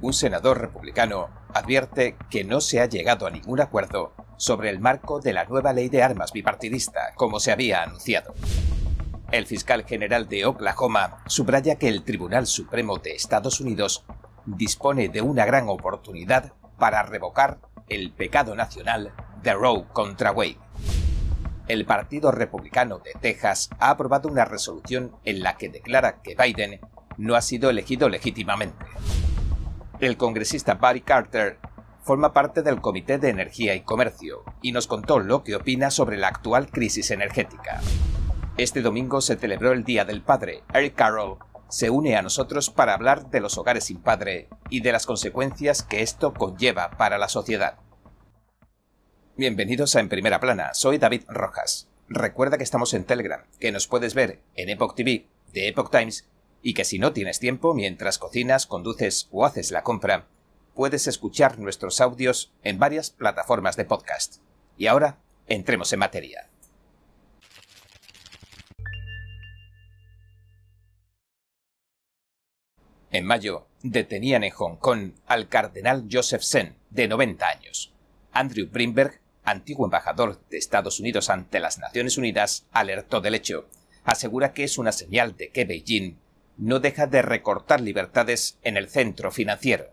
un senador republicano advierte que no se ha llegado a ningún acuerdo sobre el marco de la nueva ley de armas bipartidista, como se había anunciado. El fiscal general de Oklahoma subraya que el Tribunal Supremo de Estados Unidos dispone de una gran oportunidad para revocar el pecado nacional de Roe contra Wade. El Partido Republicano de Texas ha aprobado una resolución en la que declara que Biden no ha sido elegido legítimamente. El congresista Barry Carter forma parte del Comité de Energía y Comercio y nos contó lo que opina sobre la actual crisis energética. Este domingo se celebró el Día del Padre. Eric Carroll se une a nosotros para hablar de los hogares sin padre y de las consecuencias que esto conlleva para la sociedad. Bienvenidos a En Primera Plana, soy David Rojas. Recuerda que estamos en Telegram, que nos puedes ver en Epoch TV, de Epoch Times y que si no tienes tiempo mientras cocinas, conduces o haces la compra, puedes escuchar nuestros audios en varias plataformas de podcast. Y ahora, entremos en materia. En mayo, detenían en Hong Kong al cardenal Joseph Sen, de 90 años. Andrew Brinberg, antiguo embajador de Estados Unidos ante las Naciones Unidas, alertó del hecho. Asegura que es una señal de que Beijing no deja de recortar libertades en el centro financiero.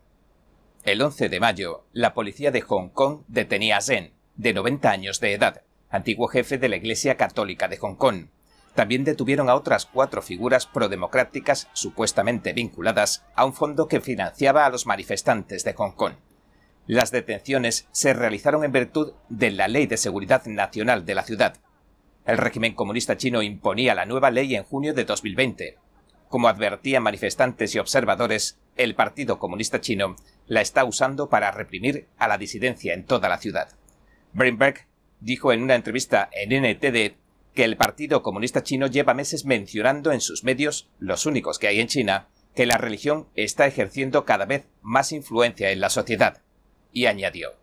El 11 de mayo, la policía de Hong Kong detenía a Zen, de 90 años de edad, antiguo jefe de la Iglesia Católica de Hong Kong. También detuvieron a otras cuatro figuras prodemocráticas supuestamente vinculadas a un fondo que financiaba a los manifestantes de Hong Kong. Las detenciones se realizaron en virtud de la Ley de Seguridad Nacional de la ciudad. El régimen comunista chino imponía la nueva ley en junio de 2020, como advertían manifestantes y observadores, el Partido Comunista Chino la está usando para reprimir a la disidencia en toda la ciudad. Brinberg dijo en una entrevista en NTD que el Partido Comunista Chino lleva meses mencionando en sus medios, los únicos que hay en China, que la religión está ejerciendo cada vez más influencia en la sociedad. Y añadió,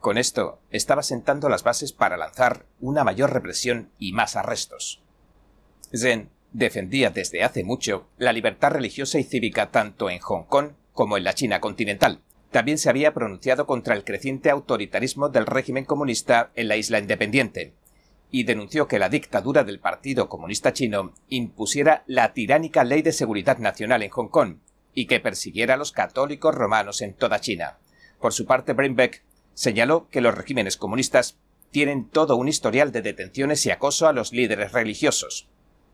con esto estaba sentando las bases para lanzar una mayor represión y más arrestos. Zen defendía desde hace mucho la libertad religiosa y cívica tanto en Hong Kong como en la China continental. También se había pronunciado contra el creciente autoritarismo del régimen comunista en la isla independiente, y denunció que la dictadura del Partido Comunista Chino impusiera la tiránica Ley de Seguridad Nacional en Hong Kong y que persiguiera a los católicos romanos en toda China. Por su parte, Brinbeck señaló que los regímenes comunistas tienen todo un historial de detenciones y acoso a los líderes religiosos,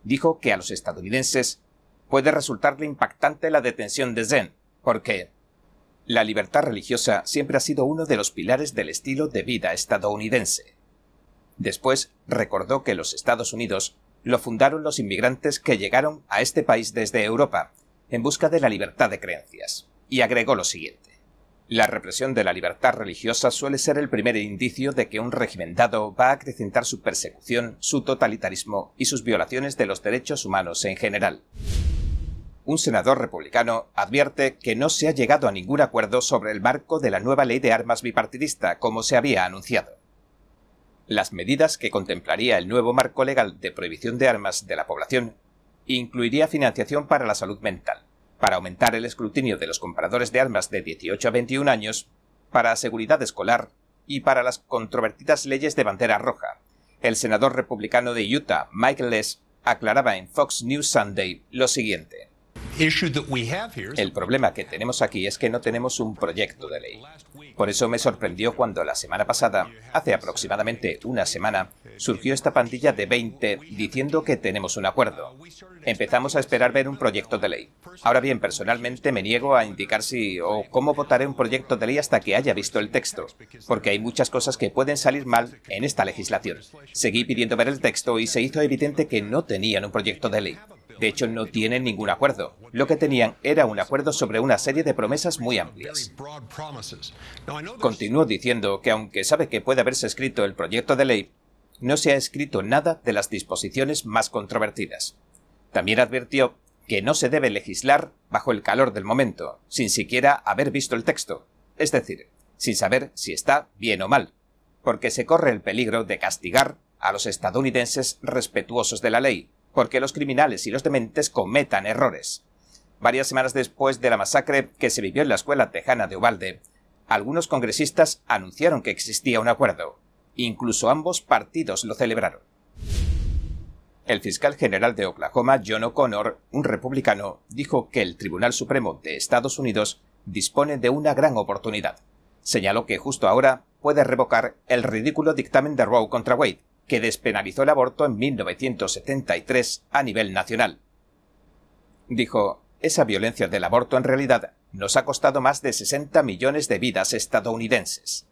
dijo que a los estadounidenses puede resultarle impactante la detención de Zen, porque la libertad religiosa siempre ha sido uno de los pilares del estilo de vida estadounidense. Después recordó que los Estados Unidos lo fundaron los inmigrantes que llegaron a este país desde Europa en busca de la libertad de creencias, y agregó lo siguiente. La represión de la libertad religiosa suele ser el primer indicio de que un régimen dado va a acrecentar su persecución, su totalitarismo y sus violaciones de los derechos humanos en general. Un senador republicano advierte que no se ha llegado a ningún acuerdo sobre el marco de la nueva ley de armas bipartidista, como se había anunciado. Las medidas que contemplaría el nuevo marco legal de prohibición de armas de la población incluiría financiación para la salud mental, para aumentar el escrutinio de los compradores de armas de 18 a 21 años, para seguridad escolar y para las controvertidas leyes de bandera roja. El senador republicano de Utah, Michael Les, aclaraba en Fox News Sunday lo siguiente. El problema que tenemos aquí es que no tenemos un proyecto de ley. Por eso me sorprendió cuando la semana pasada, hace aproximadamente una semana, surgió esta pandilla de 20 diciendo que tenemos un acuerdo. Empezamos a esperar ver un proyecto de ley. Ahora bien, personalmente me niego a indicar si o cómo votaré un proyecto de ley hasta que haya visto el texto, porque hay muchas cosas que pueden salir mal en esta legislación. Seguí pidiendo ver el texto y se hizo evidente que no tenían un proyecto de ley. De hecho, no tienen ningún acuerdo. Lo que tenían era un acuerdo sobre una serie de promesas muy amplias. Continuó diciendo que aunque sabe que puede haberse escrito el proyecto de ley, no se ha escrito nada de las disposiciones más controvertidas. También advirtió que no se debe legislar bajo el calor del momento, sin siquiera haber visto el texto, es decir, sin saber si está bien o mal, porque se corre el peligro de castigar a los estadounidenses respetuosos de la ley, porque los criminales y los dementes cometan errores. Varias semanas después de la masacre que se vivió en la escuela tejana de Ubalde, algunos congresistas anunciaron que existía un acuerdo. Incluso ambos partidos lo celebraron. El fiscal general de Oklahoma, John O'Connor, un republicano, dijo que el Tribunal Supremo de Estados Unidos dispone de una gran oportunidad. Señaló que justo ahora puede revocar el ridículo dictamen de Roe contra Wade, que despenalizó el aborto en 1973 a nivel nacional. Dijo, esa violencia del aborto en realidad nos ha costado más de 60 millones de vidas estadounidenses.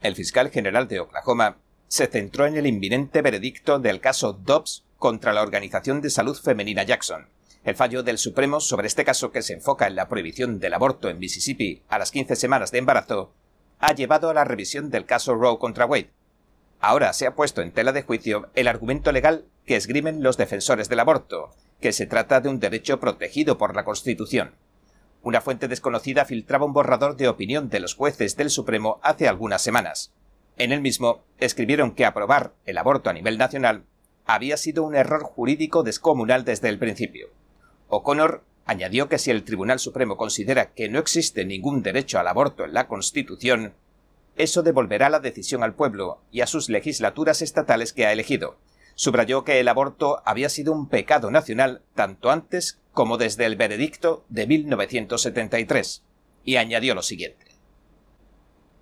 El fiscal general de Oklahoma se centró en el inminente veredicto del caso Dobbs contra la Organización de Salud Femenina Jackson. El fallo del Supremo sobre este caso que se enfoca en la prohibición del aborto en Mississippi a las 15 semanas de embarazo ha llevado a la revisión del caso Roe contra Wade. Ahora se ha puesto en tela de juicio el argumento legal que esgrimen los defensores del aborto, que se trata de un derecho protegido por la Constitución. Una fuente desconocida filtraba un borrador de opinión de los jueces del Supremo hace algunas semanas. En el mismo escribieron que aprobar el aborto a nivel nacional había sido un error jurídico descomunal desde el principio. O'Connor añadió que si el Tribunal Supremo considera que no existe ningún derecho al aborto en la Constitución, eso devolverá la decisión al pueblo y a sus legislaturas estatales que ha elegido, subrayó que el aborto había sido un pecado nacional tanto antes como desde el veredicto de 1973, y añadió lo siguiente.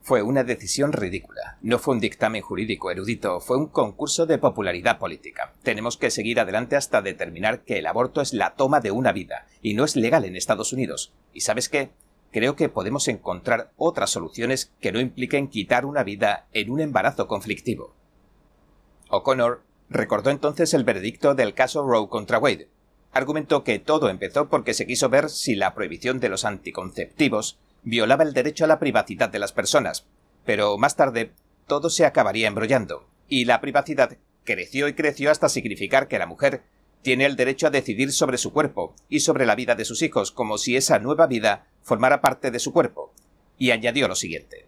Fue una decisión ridícula. No fue un dictamen jurídico erudito, fue un concurso de popularidad política. Tenemos que seguir adelante hasta determinar que el aborto es la toma de una vida, y no es legal en Estados Unidos. ¿Y sabes qué? Creo que podemos encontrar otras soluciones que no impliquen quitar una vida en un embarazo conflictivo. O'Connor Recordó entonces el veredicto del caso Roe contra Wade. Argumentó que todo empezó porque se quiso ver si la prohibición de los anticonceptivos violaba el derecho a la privacidad de las personas, pero más tarde todo se acabaría embrollando, y la privacidad creció y creció hasta significar que la mujer tiene el derecho a decidir sobre su cuerpo y sobre la vida de sus hijos, como si esa nueva vida formara parte de su cuerpo, y añadió lo siguiente.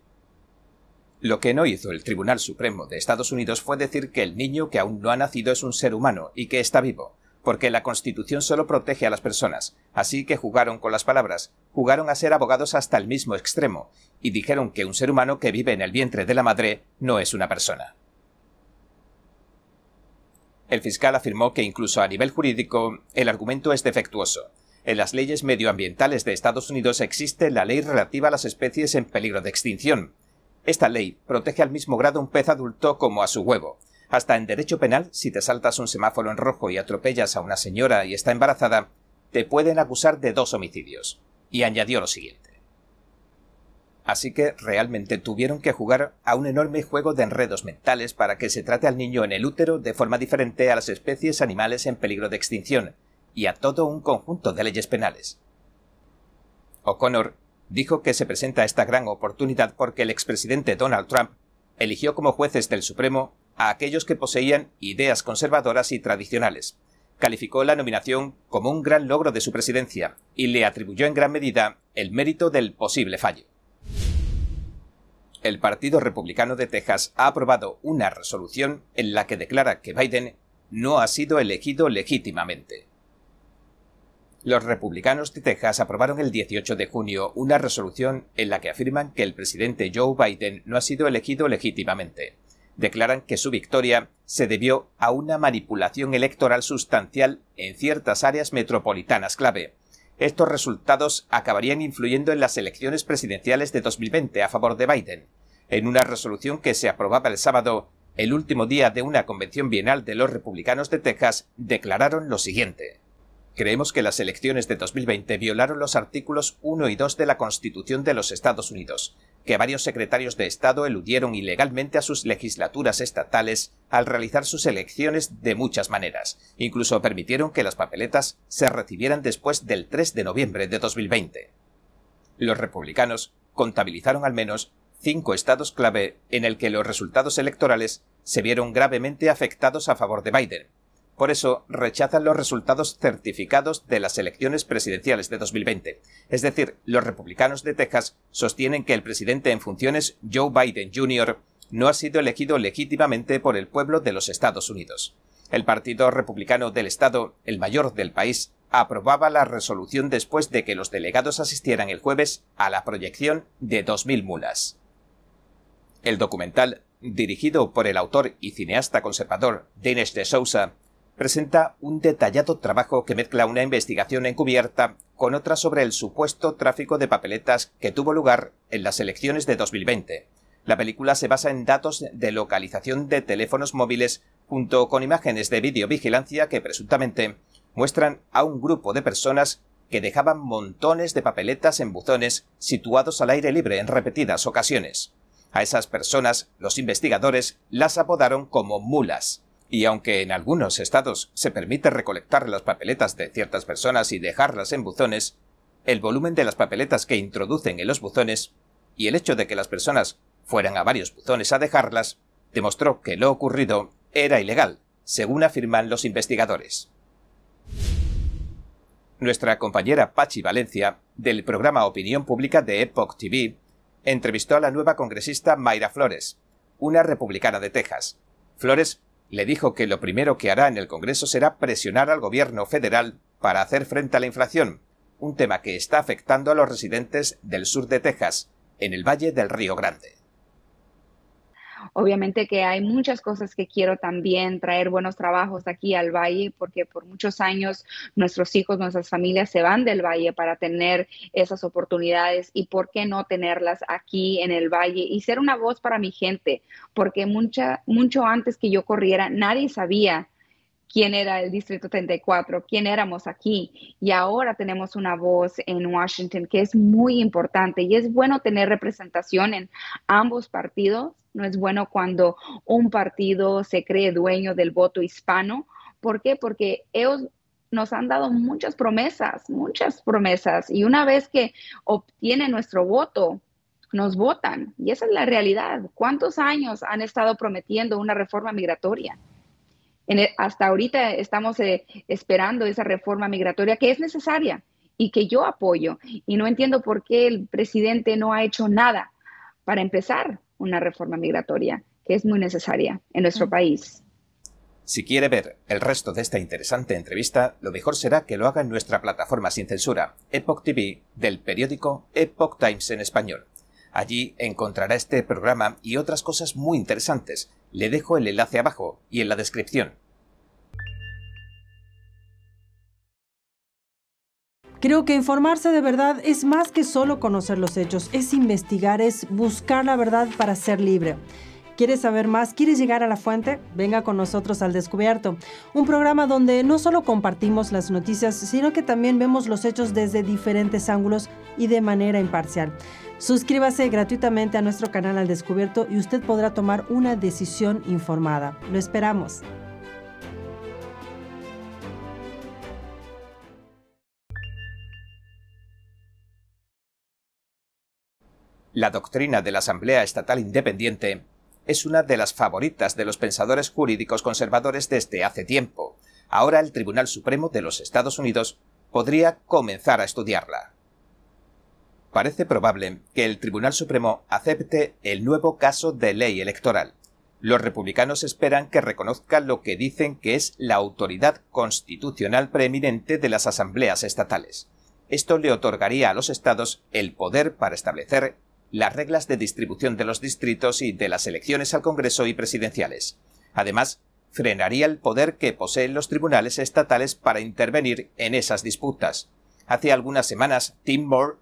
Lo que no hizo el Tribunal Supremo de Estados Unidos fue decir que el niño que aún no ha nacido es un ser humano y que está vivo, porque la Constitución solo protege a las personas, así que jugaron con las palabras, jugaron a ser abogados hasta el mismo extremo, y dijeron que un ser humano que vive en el vientre de la madre no es una persona. El fiscal afirmó que incluso a nivel jurídico el argumento es defectuoso. En las leyes medioambientales de Estados Unidos existe la ley relativa a las especies en peligro de extinción, esta ley protege al mismo grado un pez adulto como a su huevo. Hasta en derecho penal, si te saltas un semáforo en rojo y atropellas a una señora y está embarazada, te pueden acusar de dos homicidios. Y añadió lo siguiente. Así que realmente tuvieron que jugar a un enorme juego de enredos mentales para que se trate al niño en el útero de forma diferente a las especies animales en peligro de extinción, y a todo un conjunto de leyes penales. O'Connor dijo que se presenta esta gran oportunidad porque el expresidente Donald Trump eligió como jueces del Supremo a aquellos que poseían ideas conservadoras y tradicionales. Calificó la nominación como un gran logro de su presidencia y le atribuyó en gran medida el mérito del posible fallo. El Partido Republicano de Texas ha aprobado una resolución en la que declara que Biden no ha sido elegido legítimamente. Los republicanos de Texas aprobaron el 18 de junio una resolución en la que afirman que el presidente Joe Biden no ha sido elegido legítimamente. Declaran que su victoria se debió a una manipulación electoral sustancial en ciertas áreas metropolitanas clave. Estos resultados acabarían influyendo en las elecciones presidenciales de 2020 a favor de Biden. En una resolución que se aprobaba el sábado, el último día de una convención bienal de los republicanos de Texas, declararon lo siguiente. Creemos que las elecciones de 2020 violaron los artículos 1 y 2 de la Constitución de los Estados Unidos, que varios secretarios de Estado eludieron ilegalmente a sus legislaturas estatales al realizar sus elecciones de muchas maneras. Incluso permitieron que las papeletas se recibieran después del 3 de noviembre de 2020. Los republicanos contabilizaron al menos cinco estados clave en el que los resultados electorales se vieron gravemente afectados a favor de Biden, por eso rechazan los resultados certificados de las elecciones presidenciales de 2020. Es decir, los republicanos de Texas sostienen que el presidente en funciones, Joe Biden Jr., no ha sido elegido legítimamente por el pueblo de los Estados Unidos. El Partido Republicano del Estado, el mayor del país, aprobaba la resolución después de que los delegados asistieran el jueves a la proyección de 2.000 mulas. El documental, dirigido por el autor y cineasta conservador Dinesh de Sousa, presenta un detallado trabajo que mezcla una investigación encubierta con otra sobre el supuesto tráfico de papeletas que tuvo lugar en las elecciones de 2020. La película se basa en datos de localización de teléfonos móviles junto con imágenes de videovigilancia que presuntamente muestran a un grupo de personas que dejaban montones de papeletas en buzones situados al aire libre en repetidas ocasiones. A esas personas los investigadores las apodaron como mulas. Y aunque en algunos estados se permite recolectar las papeletas de ciertas personas y dejarlas en buzones, el volumen de las papeletas que introducen en los buzones y el hecho de que las personas fueran a varios buzones a dejarlas demostró que lo ocurrido era ilegal, según afirman los investigadores. Nuestra compañera Pachi Valencia, del programa Opinión Pública de Epoch TV, entrevistó a la nueva congresista Mayra Flores, una republicana de Texas. Flores le dijo que lo primero que hará en el Congreso será presionar al gobierno federal para hacer frente a la inflación, un tema que está afectando a los residentes del sur de Texas, en el Valle del Río Grande. Obviamente que hay muchas cosas que quiero también traer buenos trabajos aquí al valle, porque por muchos años nuestros hijos, nuestras familias se van del valle para tener esas oportunidades y por qué no tenerlas aquí en el valle y ser una voz para mi gente, porque mucha, mucho antes que yo corriera, nadie sabía quién era el Distrito 34, quién éramos aquí. Y ahora tenemos una voz en Washington que es muy importante y es bueno tener representación en ambos partidos. No es bueno cuando un partido se cree dueño del voto hispano. ¿Por qué? Porque ellos nos han dado muchas promesas, muchas promesas. Y una vez que obtienen nuestro voto, nos votan. Y esa es la realidad. ¿Cuántos años han estado prometiendo una reforma migratoria? E, hasta ahorita estamos eh, esperando esa reforma migratoria que es necesaria y que yo apoyo. Y no entiendo por qué el presidente no ha hecho nada para empezar una reforma migratoria que es muy necesaria en nuestro país. Si quiere ver el resto de esta interesante entrevista, lo mejor será que lo haga en nuestra plataforma sin censura, Epoch TV, del periódico Epoch Times en español. Allí encontrará este programa y otras cosas muy interesantes. Le dejo el enlace abajo y en la descripción. Creo que informarse de verdad es más que solo conocer los hechos, es investigar, es buscar la verdad para ser libre. ¿Quieres saber más? ¿Quieres llegar a la fuente? Venga con nosotros al Descubierto, un programa donde no solo compartimos las noticias, sino que también vemos los hechos desde diferentes ángulos y de manera imparcial. Suscríbase gratuitamente a nuestro canal al Descubierto y usted podrá tomar una decisión informada. Lo esperamos. La doctrina de la Asamblea Estatal Independiente es una de las favoritas de los pensadores jurídicos conservadores desde hace tiempo. Ahora el Tribunal Supremo de los Estados Unidos podría comenzar a estudiarla. Parece probable que el Tribunal Supremo acepte el nuevo caso de ley electoral. Los republicanos esperan que reconozca lo que dicen que es la autoridad constitucional preeminente de las asambleas estatales. Esto le otorgaría a los estados el poder para establecer las reglas de distribución de los distritos y de las elecciones al Congreso y presidenciales. Además, frenaría el poder que poseen los tribunales estatales para intervenir en esas disputas. Hace algunas semanas, Tim Moore,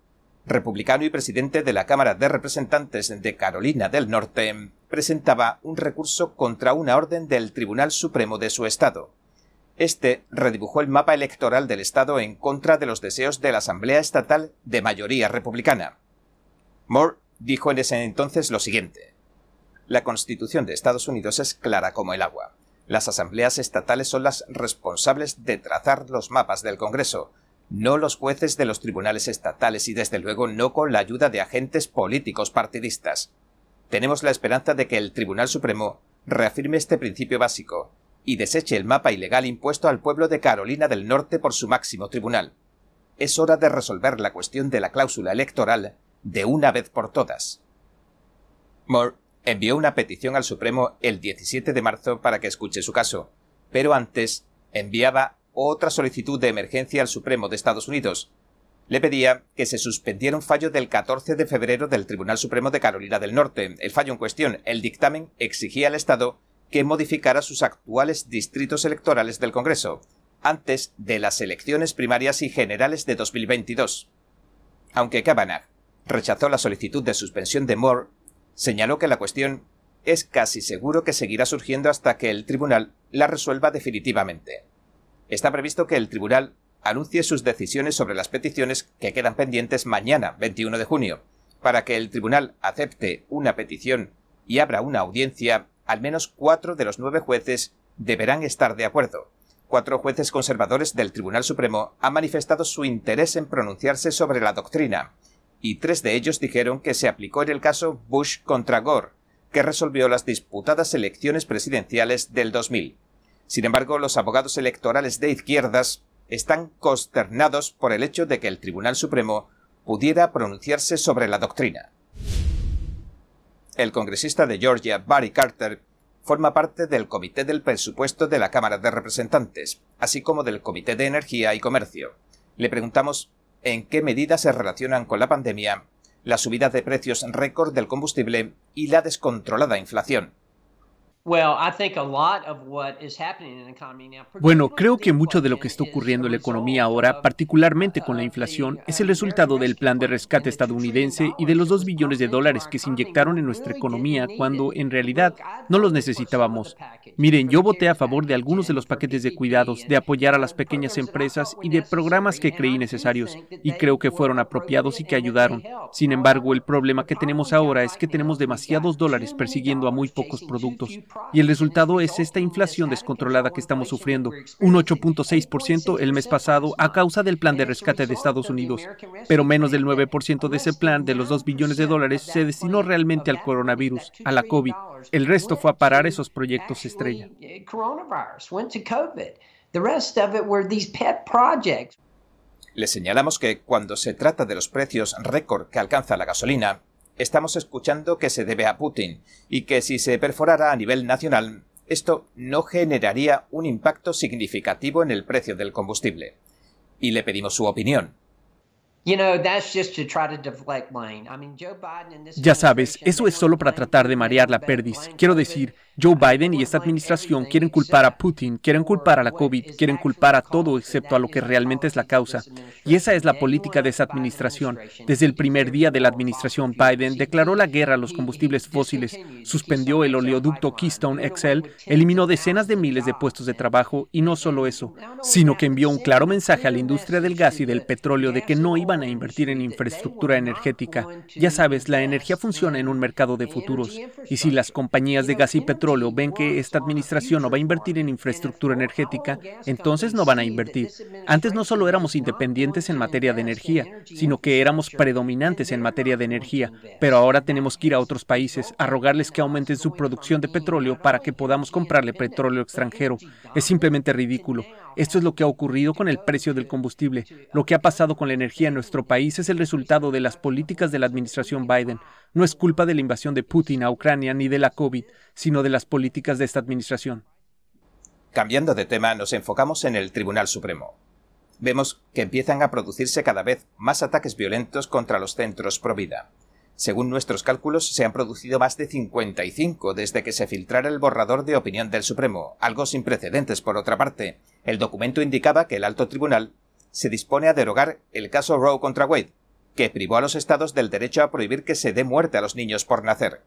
republicano y presidente de la Cámara de Representantes de Carolina del Norte, presentaba un recurso contra una orden del Tribunal Supremo de su estado. Este redibujó el mapa electoral del estado en contra de los deseos de la Asamblea Estatal de mayoría republicana. Moore dijo en ese entonces lo siguiente. La Constitución de Estados Unidos es clara como el agua. Las asambleas estatales son las responsables de trazar los mapas del Congreso, no los jueces de los tribunales estatales y desde luego no con la ayuda de agentes políticos partidistas. Tenemos la esperanza de que el Tribunal Supremo reafirme este principio básico y deseche el mapa ilegal impuesto al pueblo de Carolina del Norte por su máximo tribunal. Es hora de resolver la cuestión de la cláusula electoral de una vez por todas. Moore envió una petición al Supremo el 17 de marzo para que escuche su caso, pero antes enviaba otra solicitud de emergencia al Supremo de Estados Unidos. Le pedía que se suspendiera un fallo del 14 de febrero del Tribunal Supremo de Carolina del Norte. El fallo en cuestión, el dictamen, exigía al Estado que modificara sus actuales distritos electorales del Congreso, antes de las elecciones primarias y generales de 2022. Aunque Kavanagh rechazó la solicitud de suspensión de Moore, señaló que la cuestión es casi seguro que seguirá surgiendo hasta que el tribunal la resuelva definitivamente. Está previsto que el tribunal anuncie sus decisiones sobre las peticiones que quedan pendientes mañana, 21 de junio. Para que el tribunal acepte una petición y abra una audiencia, al menos cuatro de los nueve jueces deberán estar de acuerdo. Cuatro jueces conservadores del Tribunal Supremo han manifestado su interés en pronunciarse sobre la doctrina, y tres de ellos dijeron que se aplicó en el caso Bush contra Gore, que resolvió las disputadas elecciones presidenciales del 2000. Sin embargo, los abogados electorales de izquierdas están consternados por el hecho de que el Tribunal Supremo pudiera pronunciarse sobre la doctrina. El congresista de Georgia, Barry Carter, forma parte del Comité del Presupuesto de la Cámara de Representantes, así como del Comité de Energía y Comercio. Le preguntamos en qué medidas se relacionan con la pandemia, la subida de precios récord del combustible y la descontrolada inflación. Bueno, creo que mucho de lo que está ocurriendo en la economía ahora, particularmente con la inflación, es el resultado del plan de rescate estadounidense y de los dos billones de dólares que se inyectaron en nuestra economía cuando en realidad no los necesitábamos. Miren, yo voté a favor de algunos de los paquetes de cuidados, de apoyar a las pequeñas empresas y de programas que creí necesarios y creo que fueron apropiados y que ayudaron. Sin embargo, el problema que tenemos ahora es que tenemos demasiados dólares persiguiendo a muy pocos productos. Y el resultado es esta inflación descontrolada que estamos sufriendo, un 8.6% el mes pasado a causa del plan de rescate de Estados Unidos. Pero menos del 9% de ese plan, de los 2 billones de dólares, se destinó realmente al coronavirus, a la COVID. El resto fue a parar esos proyectos estrella. Le señalamos que cuando se trata de los precios récord que alcanza la gasolina, estamos escuchando que se debe a Putin y que si se perforara a nivel nacional, esto no generaría un impacto significativo en el precio del combustible. Y le pedimos su opinión. Ya sabes, eso es solo para tratar de marear la perdiz. Quiero decir, Joe Biden y esta administración quieren culpar a Putin, quieren culpar a la COVID, quieren culpar a todo excepto a lo que realmente es la causa. Y esa es la política de esa administración. Desde el primer día de la administración Biden declaró la guerra a los combustibles fósiles, suspendió el oleoducto Keystone XL, eliminó decenas de miles de puestos de trabajo y no solo eso, sino que envió un claro mensaje a la industria del gas y del petróleo de que no iban a invertir en infraestructura energética. Ya sabes, la energía funciona en un mercado de futuros y si las compañías de gas y petróleo ven que esta administración no va a invertir en infraestructura energética, entonces no van a invertir. Antes no solo éramos independientes en materia de energía, sino que éramos predominantes en materia de energía, pero ahora tenemos que ir a otros países a rogarles que aumenten su producción de petróleo para que podamos comprarle petróleo extranjero. Es simplemente ridículo. Esto es lo que ha ocurrido con el precio del combustible. Lo que ha pasado con la energía en nuestro país es el resultado de las políticas de la administración Biden. No es culpa de la invasión de Putin a Ucrania ni de la COVID, sino de las políticas de esta administración. Cambiando de tema, nos enfocamos en el Tribunal Supremo. Vemos que empiezan a producirse cada vez más ataques violentos contra los centros pro vida. Según nuestros cálculos, se han producido más de 55 desde que se filtrara el borrador de opinión del Supremo, algo sin precedentes por otra parte. El documento indicaba que el alto tribunal se dispone a derogar el caso Roe contra Wade, que privó a los estados del derecho a prohibir que se dé muerte a los niños por nacer.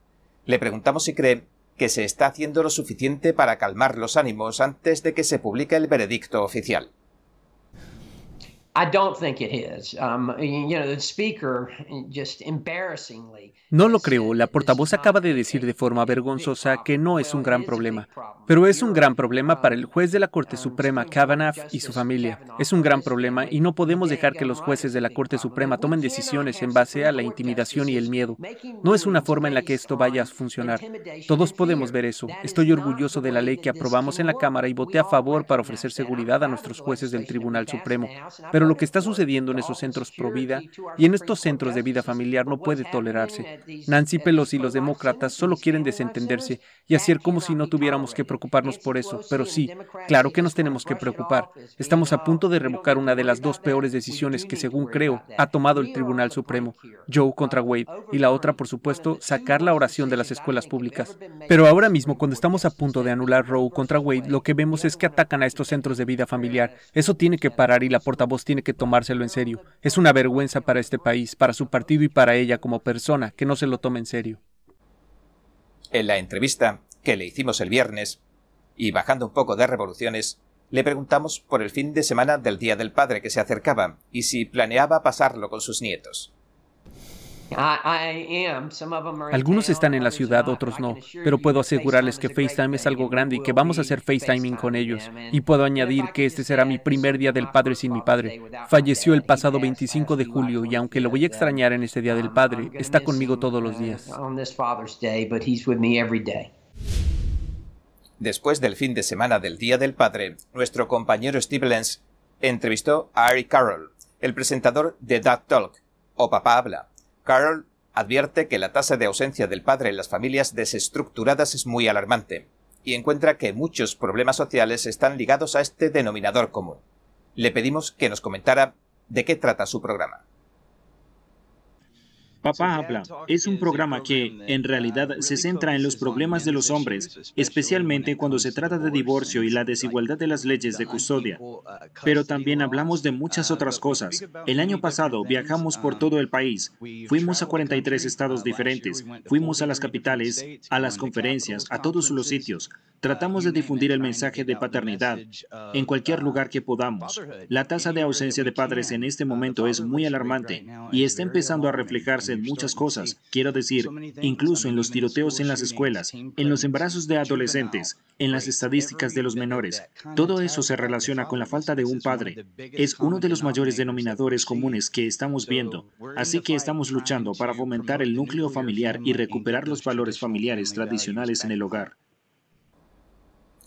Le preguntamos si cree que se está haciendo lo suficiente para calmar los ánimos antes de que se publique el veredicto oficial. No lo creo. La portavoz acaba de decir de forma vergonzosa que no es un gran problema, pero es un gran problema para el juez de la Corte um, Suprema Kavanaugh y su familia. Es un gran problema y no podemos dejar que los jueces de la Corte Suprema tomen decisiones en base a la intimidación y el miedo. No es una forma en la que esto vaya a funcionar. Todos podemos ver eso. Estoy orgulloso de la ley que aprobamos en la Cámara y voté a favor para ofrecer seguridad a nuestros jueces del Tribunal Supremo Pero lo que está sucediendo en esos centros pro vida y en estos centros de vida familiar no puede tolerarse. Nancy Pelosi y los demócratas solo quieren desentenderse y hacer como si no tuviéramos que preocuparnos por eso. Pero sí, claro que nos tenemos que preocupar. Estamos a punto de revocar una de las dos peores decisiones que, según creo, ha tomado el Tribunal Supremo, Joe contra Wade, y la otra, por supuesto, sacar la oración de las escuelas públicas. Pero ahora mismo, cuando estamos a punto de anular Roe contra Wade, lo que vemos es que atacan a estos centros de vida familiar. Eso tiene que parar y la portavoz tiene que tomárselo en serio. Es una vergüenza para este país, para su partido y para ella como persona, que no se lo tome en serio. En la entrevista que le hicimos el viernes, y bajando un poco de revoluciones, le preguntamos por el fin de semana del Día del Padre que se acercaba y si planeaba pasarlo con sus nietos. Algunos están en la ciudad, otros no, pero puedo asegurarles que FaceTime es algo grande y que vamos a hacer FaceTiming con ellos. Y puedo añadir que este será mi primer día del Padre sin mi padre. Falleció el pasado 25 de julio y aunque lo voy a extrañar en este Día del Padre, está conmigo todos los días. Después del fin de semana del Día del Padre, nuestro compañero Steve Lenz entrevistó a Ari Carroll, el presentador de Dad Talk, o Papá Habla, Carroll advierte que la tasa de ausencia del padre en las familias desestructuradas es muy alarmante y encuentra que muchos problemas sociales están ligados a este denominador común. Le pedimos que nos comentara de qué trata su programa. Papá habla es un programa que, en realidad, se centra en los problemas de los hombres, especialmente cuando se trata de divorcio y la desigualdad de las leyes de custodia. Pero también hablamos de muchas otras cosas. El año pasado viajamos por todo el país. Fuimos a 43 estados diferentes. Fuimos a las capitales, a las conferencias, a todos los sitios. Tratamos de difundir el mensaje de paternidad en cualquier lugar que podamos. La tasa de ausencia de padres en este momento es muy alarmante y está empezando a reflejarse en muchas cosas, quiero decir, incluso en los tiroteos en las escuelas, en los embarazos de adolescentes, en las estadísticas de los menores. Todo eso se relaciona con la falta de un padre. Es uno de los mayores denominadores comunes que estamos viendo, así que estamos luchando para fomentar el núcleo familiar y recuperar los valores familiares tradicionales en el hogar.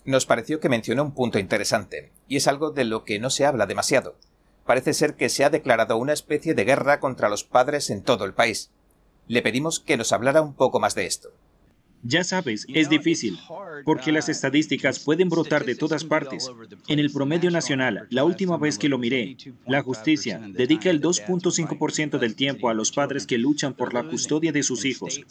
Nos pareció que mencionó un punto interesante, y es algo de lo que no se habla demasiado parece ser que se ha declarado una especie de guerra contra los padres en todo el país. Le pedimos que nos hablara un poco más de esto. Ya sabes, es difícil, porque las estadísticas pueden brotar de todas partes. En el promedio nacional, la última vez que lo miré, la justicia dedica el 2.5% del tiempo a los padres que luchan por la custodia de sus hijos.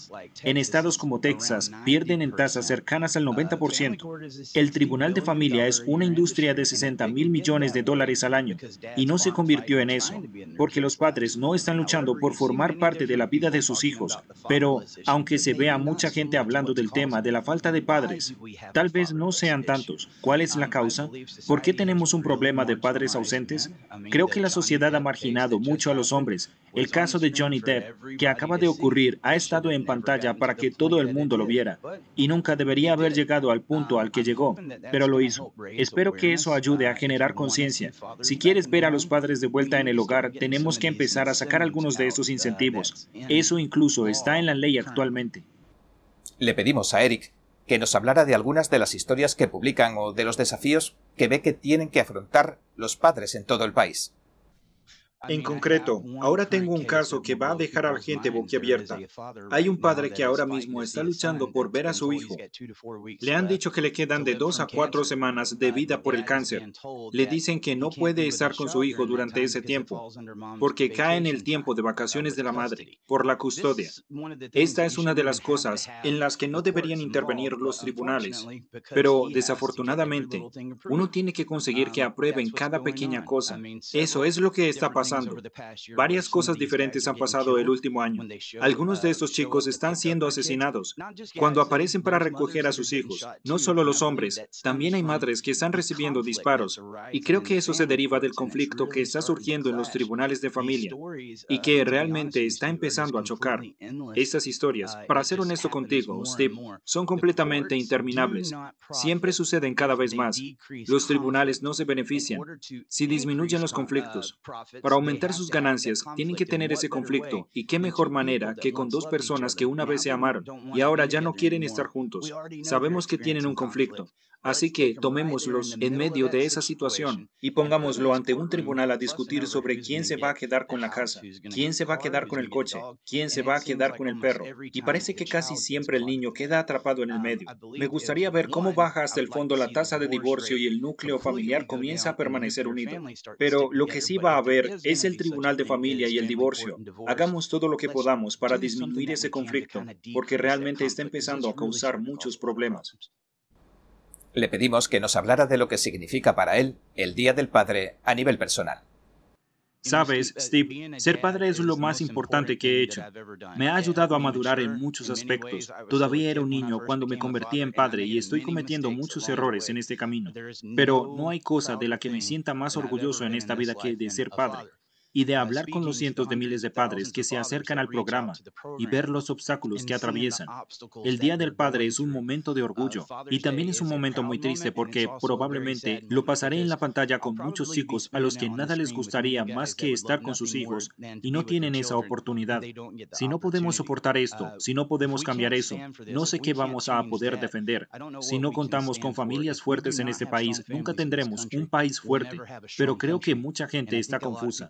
En estados como Texas, pierden en tasas cercanas al 90%. El Tribunal de Familia es una industria de 60 mil millones de dólares al año, y no se convirtió en eso, porque los padres no están luchando por formar parte de la vida de sus hijos. Pero, aunque se vea mucha gente hablando del tema de la falta de padres. Tal vez no sean tantos. ¿Cuál es la causa? ¿Por qué tenemos un problema de padres ausentes? Creo que la sociedad ha marginado mucho a los hombres. El caso de Johnny Depp, que acaba de ocurrir, ha estado en pantalla para que todo el mundo lo viera. Y nunca debería haber llegado al punto al que llegó, pero lo hizo. Espero que eso ayude a generar conciencia. Si quieres ver a los padres de vuelta en el hogar, tenemos que empezar a sacar algunos de esos incentivos. Eso incluso está en la ley actualmente le pedimos a Eric que nos hablara de algunas de las historias que publican o de los desafíos que ve que tienen que afrontar los padres en todo el país. En concreto, ahora tengo un caso que va a dejar a la gente boquiabierta. Hay un padre que ahora mismo está luchando por ver a su hijo. Le han dicho que le quedan de dos a cuatro semanas de vida por el cáncer. Le dicen que no puede estar con su hijo durante ese tiempo, porque cae en el tiempo de vacaciones de la madre, por la custodia. Esta es una de las cosas en las que no deberían intervenir los tribunales. Pero desafortunadamente, uno tiene que conseguir que aprueben cada pequeña cosa. Eso es lo que está pasando Varias cosas diferentes han pasado el último año. Algunos de estos chicos están siendo asesinados. Cuando aparecen para recoger a sus hijos, no solo los hombres, también hay madres que están recibiendo disparos. Y creo que eso se deriva del conflicto que está surgiendo en los tribunales de familia y que realmente está empezando a chocar. Estas historias, para ser honesto contigo, Steve, son completamente interminables. Siempre suceden cada vez más. Los tribunales no se benefician. Si disminuyen los conflictos, para aumentar sus ganancias, tienen que tener ese conflicto. ¿Y qué mejor manera que con dos personas que una vez se amaron y ahora ya no quieren estar juntos? Sabemos que tienen un conflicto. Así que tomémoslos en medio de esa situación y pongámoslo ante un tribunal a discutir sobre quién se va a quedar con la casa, quién se va a quedar con el coche, quién se va a quedar con el perro. Y parece que casi siempre el niño queda atrapado en el medio. Me gustaría ver cómo baja hasta el fondo la tasa de divorcio y el núcleo familiar comienza a permanecer unido. Pero lo que sí va a haber es el tribunal de familia y el divorcio. Hagamos todo lo que podamos para disminuir ese conflicto, porque realmente está empezando a causar muchos problemas. Le pedimos que nos hablara de lo que significa para él el Día del Padre a nivel personal. Sabes, Steve, ser padre es lo más importante que he hecho. Me ha ayudado a madurar en muchos aspectos. Todavía era un niño cuando me convertí en padre y estoy cometiendo muchos errores en este camino. Pero no hay cosa de la que me sienta más orgulloso en esta vida que de ser padre y de hablar con los cientos de miles de padres que se acercan al programa y ver los obstáculos que atraviesan. El Día del Padre es un momento de orgullo y también es un momento muy triste porque probablemente lo pasaré en la pantalla con muchos chicos a los que nada les gustaría más que estar con sus hijos y no tienen esa oportunidad. Si no podemos soportar esto, si no podemos cambiar eso, no sé qué vamos a poder defender. Si no contamos con familias fuertes en este país, nunca tendremos un país fuerte, pero creo que mucha gente está confusa.